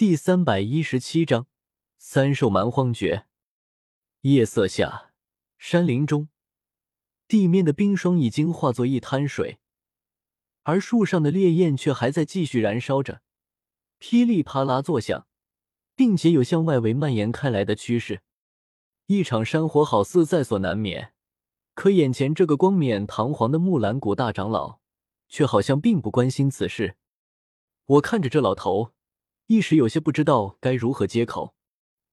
第三百一十七章三兽蛮荒诀。夜色下，山林中，地面的冰霜已经化作一滩水，而树上的烈焰却还在继续燃烧着，噼里啪啦作响，并且有向外围蔓延开来的趋势。一场山火好似在所难免，可眼前这个冠冕堂皇的木兰谷大长老，却好像并不关心此事。我看着这老头，一时有些不知道该如何接口，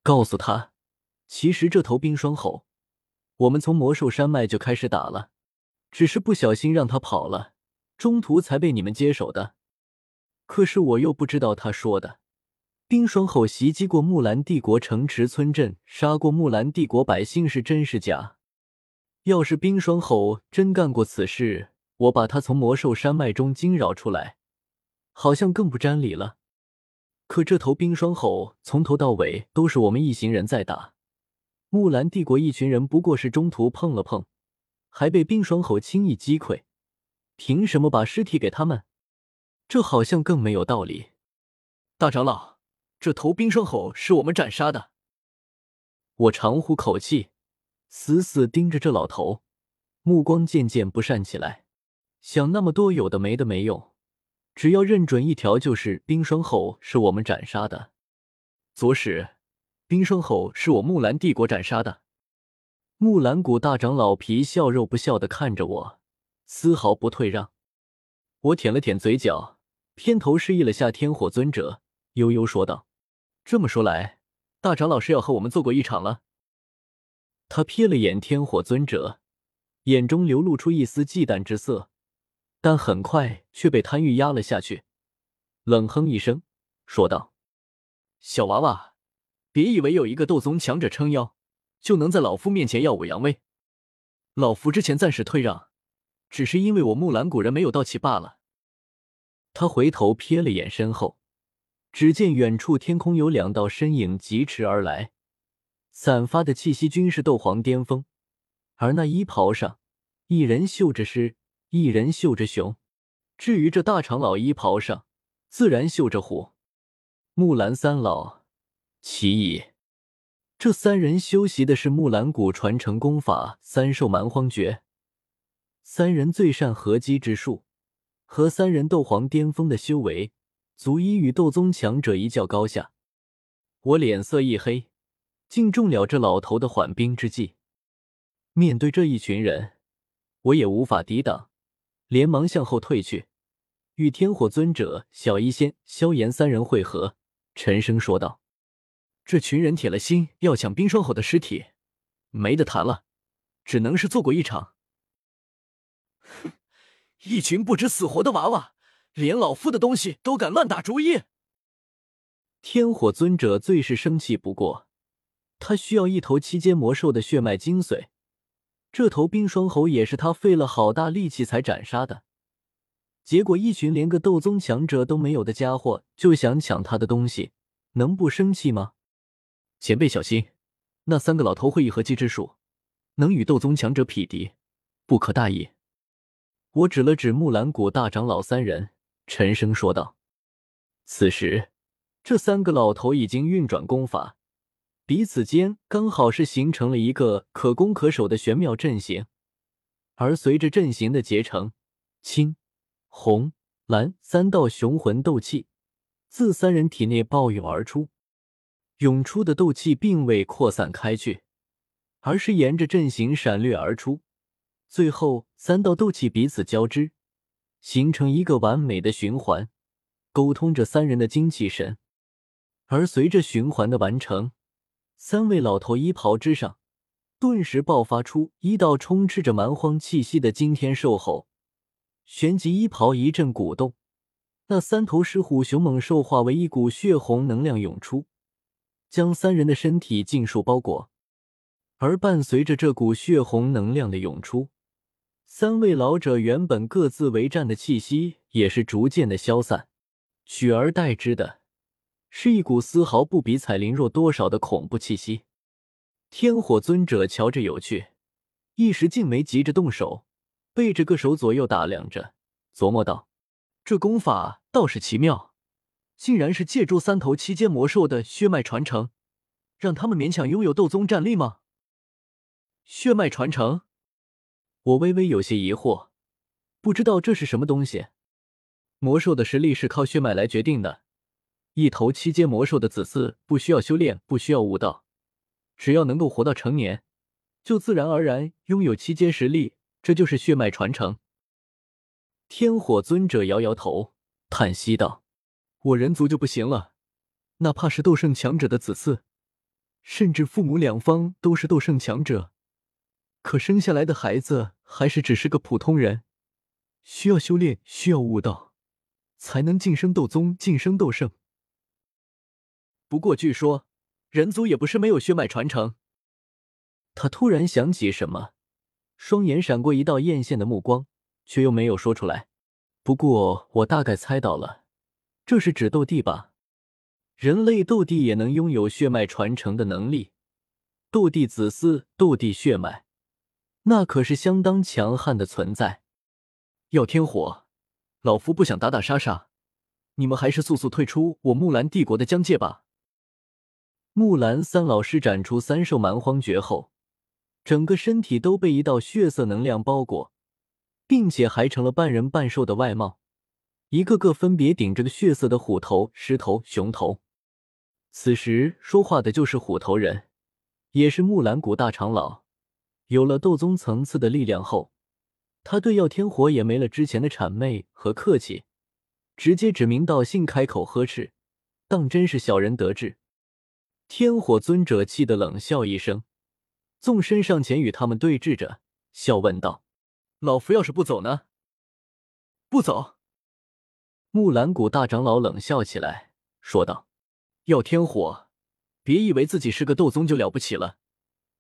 告诉他。其实这头冰霜吼，我们从魔兽山脉就开始打了，只是不小心让他跑了，中途才被你们接手的。可是我又不知道他说的冰霜吼袭击过木兰帝国城池村镇，杀过木兰帝国百姓是真是假？要是冰霜吼真干过此事，我把他从魔兽山脉中惊扰出来，好像更不沾理了。可这头冰霜吼从头到尾都是我们一行人在打。木兰帝国一群人不过是中途碰了碰，还被冰霜吼轻易击溃，凭什么把尸体给他们？这好像更没有道理。大长老，这头冰霜吼是我们斩杀的。我长呼口气，死死盯着这老头，目光渐渐不善起来。想那么多有的没的没用，只要认准一条，就是冰霜吼是我们斩杀的。左使。冰霜吼是我木兰帝国斩杀的。木兰谷大长老皮笑肉不笑的看着我，丝毫不退让。我舔了舔嘴角，偏头示意了下天火尊者，悠悠说道：“这么说来，大长老是要和我们做过一场了。”他瞥了眼天火尊者，眼中流露出一丝忌惮之色，但很快却被贪欲压了下去，冷哼一声，说道：“小娃娃。”别以为有一个斗宗强者撑腰，就能在老夫面前耀武扬威。老夫之前暂时退让，只是因为我木兰谷人没有到齐罢了。他回头瞥了眼身后，只见远处天空有两道身影疾驰而来，散发的气息均是斗皇巅峰，而那衣袍上，一人绣着诗，一人绣着熊。至于这大长老衣袍上，自然绣着虎。木兰三老。其一，这三人修习的是木兰谷传承功法三兽蛮荒诀。三人最善合击之术，和三人斗皇巅峰的修为，足以与斗宗强者一较高下。我脸色一黑，竟中了这老头的缓兵之计。面对这一群人，我也无法抵挡，连忙向后退去，与天火尊者、小医仙、萧炎三人会合，沉声说道。这群人铁了心要抢冰霜吼的尸体，没得谈了，只能是做过一场。哼，一群不知死活的娃娃，连老夫的东西都敢乱打主意。天火尊者最是生气不过，他需要一头七阶魔兽的血脉精髓，这头冰霜猴也是他费了好大力气才斩杀的，结果一群连个斗宗强者都没有的家伙就想抢他的东西，能不生气吗？前辈小心，那三个老头会一合击之术，能与斗宗强者匹敌，不可大意。我指了指木兰谷大长老三人，沉声说道。此时，这三个老头已经运转功法，彼此间刚好是形成了一个可攻可守的玄妙阵型。而随着阵型的结成，青、红、蓝三道雄浑斗气自三人体内暴涌而出。涌出的斗气并未扩散开去，而是沿着阵型闪掠而出，最后三道斗气彼此交织，形成一个完美的循环，沟通着三人的精气神。而随着循环的完成，三位老头衣袍之上顿时爆发出一道充斥着蛮荒气息的惊天兽吼，旋即衣袍一阵鼓动，那三头狮虎凶猛兽化为一股血红能量涌出。将三人的身体尽数包裹，而伴随着这股血红能量的涌出，三位老者原本各自为战的气息也是逐渐的消散，取而代之的是一股丝毫不比彩铃弱多少的恐怖气息。天火尊者瞧着有趣，一时竟没急着动手，背着个手左右打量着，琢磨道：“这功法倒是奇妙，竟然是借助三头七阶魔兽的血脉传承，让他们勉强拥有斗宗战力吗？血脉传承，我微微有些疑惑，不知道这是什么东西。魔兽的实力是靠血脉来决定的，一头七阶魔兽的子嗣不需要修炼，不需要悟道，只要能够活到成年，就自然而然拥有七阶实力，这就是血脉传承。天火尊者摇摇头，叹息道。我人族就不行了，哪怕是斗圣强者的子嗣，甚至父母两方都是斗圣强者，可生下来的孩子还是只是个普通人，需要修炼，需要悟道，才能晋升斗宗，晋升斗圣。不过据说人族也不是没有血脉传承。他突然想起什么，双眼闪过一道艳羡的目光，却又没有说出来。不过我大概猜到了。这是指斗帝吧？人类斗帝也能拥有血脉传承的能力，斗帝子嗣、斗帝血脉，那可是相当强悍的存在。耀天火，老夫不想打打杀杀，你们还是速速退出我木兰帝国的疆界吧。木兰三老施展出三兽蛮荒诀后，整个身体都被一道血色能量包裹，并且还成了半人半兽的外貌。一个个分别顶着个血色的虎头、狮头、熊头。此时说话的就是虎头人，也是木兰谷大长老。有了斗宗层次的力量后，他对耀天火也没了之前的谄媚和客气，直接指名道姓开口呵斥，当真是小人得志。天火尊者气得冷笑一声，纵身上前与他们对峙着，笑问道：“老夫要是不走呢？不走。”木兰谷大长老冷笑起来，说道：“要天火，别以为自己是个斗宗就了不起了，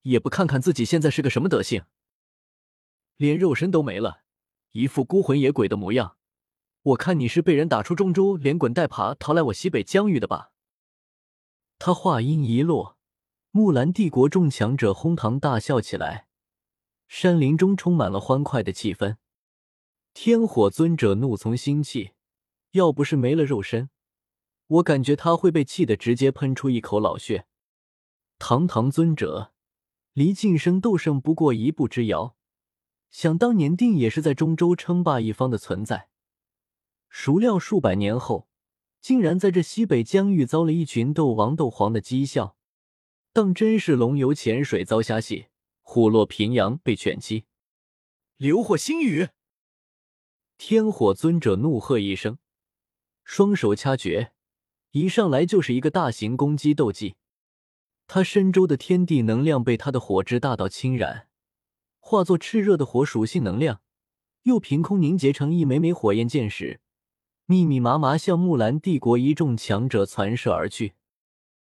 也不看看自己现在是个什么德行，连肉身都没了，一副孤魂野鬼的模样。我看你是被人打出中州，连滚带爬逃来我西北疆域的吧？”他话音一落，木兰帝国众强者哄堂大笑起来，山林中充满了欢快的气氛。天火尊者怒从心起。要不是没了肉身，我感觉他会被气得直接喷出一口老血。堂堂尊者，离晋升斗圣不过一步之遥，想当年定也是在中州称霸一方的存在。孰料数百年后，竟然在这西北疆域遭了一群斗王、斗皇的讥笑，当真是龙游浅水遭虾戏，虎落平阳被犬欺。流火星雨，天火尊者怒喝一声。双手掐诀，一上来就是一个大型攻击斗技。他身周的天地能量被他的火之大道侵染，化作炽热的火属性能量，又凭空凝结成一枚枚火焰箭矢，密密麻麻向木兰帝国一众强者传射而去。